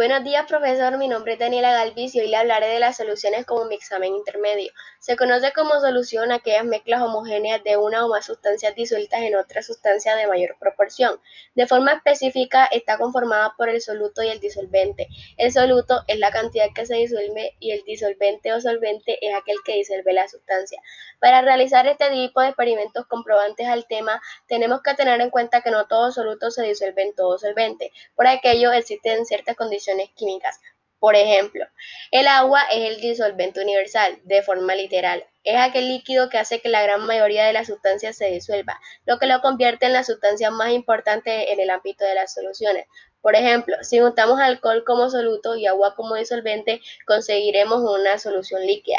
Buenos días, profesor. Mi nombre es Daniela Galvis y le hablaré de las soluciones como mi examen intermedio. Se conoce como solución aquellas mezclas homogéneas de una o más sustancias disueltas en otra sustancia de mayor proporción. De forma específica, está conformada por el soluto y el disolvente. El soluto es la cantidad que se disuelve y el disolvente o solvente es aquel que disuelve la sustancia. Para realizar este tipo de experimentos comprobantes al tema, tenemos que tener en cuenta que no todo soluto se disuelve en todo solvente. Por aquello, existen ciertas condiciones químicas. Por ejemplo, el agua es el disolvente universal, de forma literal. Es aquel líquido que hace que la gran mayoría de las sustancias se disuelva, lo que lo convierte en la sustancia más importante en el ámbito de las soluciones. Por ejemplo, si juntamos alcohol como soluto y agua como disolvente, conseguiremos una solución líquida.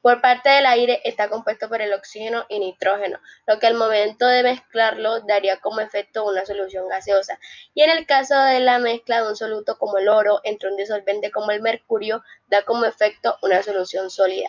Por parte del aire está compuesto por el oxígeno y nitrógeno, lo que al momento de mezclarlo daría como efecto una solución gaseosa. Y en el caso de la mezcla de un soluto como el oro entre un disolvente como el mercurio, da como efecto una solución sólida.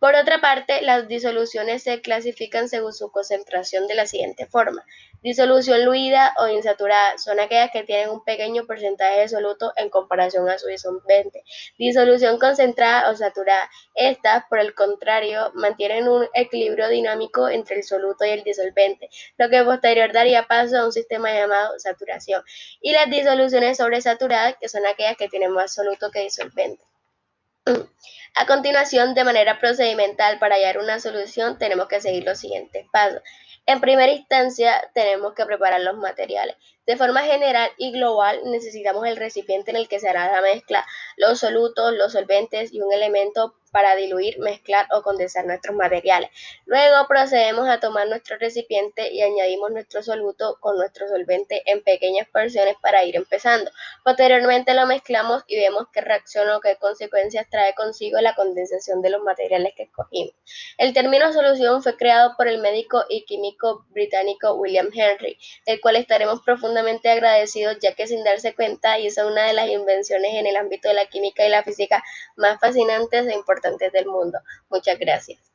Por otra parte, las disoluciones se clasifican según su concentración de la siguiente forma. Disolución fluida o insaturada son aquellas que tienen un pequeño porcentaje de soluto en comparación a su disolvente. Disolución concentrada o saturada. Estas, por el contrario, mantienen un equilibrio dinámico entre el soluto y el disolvente, lo que posterior daría paso a un sistema llamado saturación. Y las disoluciones sobresaturadas, que son aquellas que tienen más soluto que disolvente. A continuación, de manera procedimental, para hallar una solución, tenemos que seguir los siguientes pasos. En primera instancia, tenemos que preparar los materiales. De forma general y global, necesitamos el recipiente en el que se hará la mezcla, los solutos, los solventes y un elemento para diluir, mezclar o condensar nuestros materiales. Luego procedemos a tomar nuestro recipiente y añadimos nuestro soluto con nuestro solvente en pequeñas porciones para ir empezando. Posteriormente lo mezclamos y vemos qué reacción o qué consecuencias trae consigo la condensación de los materiales que escogimos. El término solución fue creado por el médico y químico británico William Henry, el cual estaremos profundamente agradecidos ya que sin darse cuenta hizo una de las invenciones en el ámbito de la química y la física más fascinantes e importantes del mundo. Muchas gracias.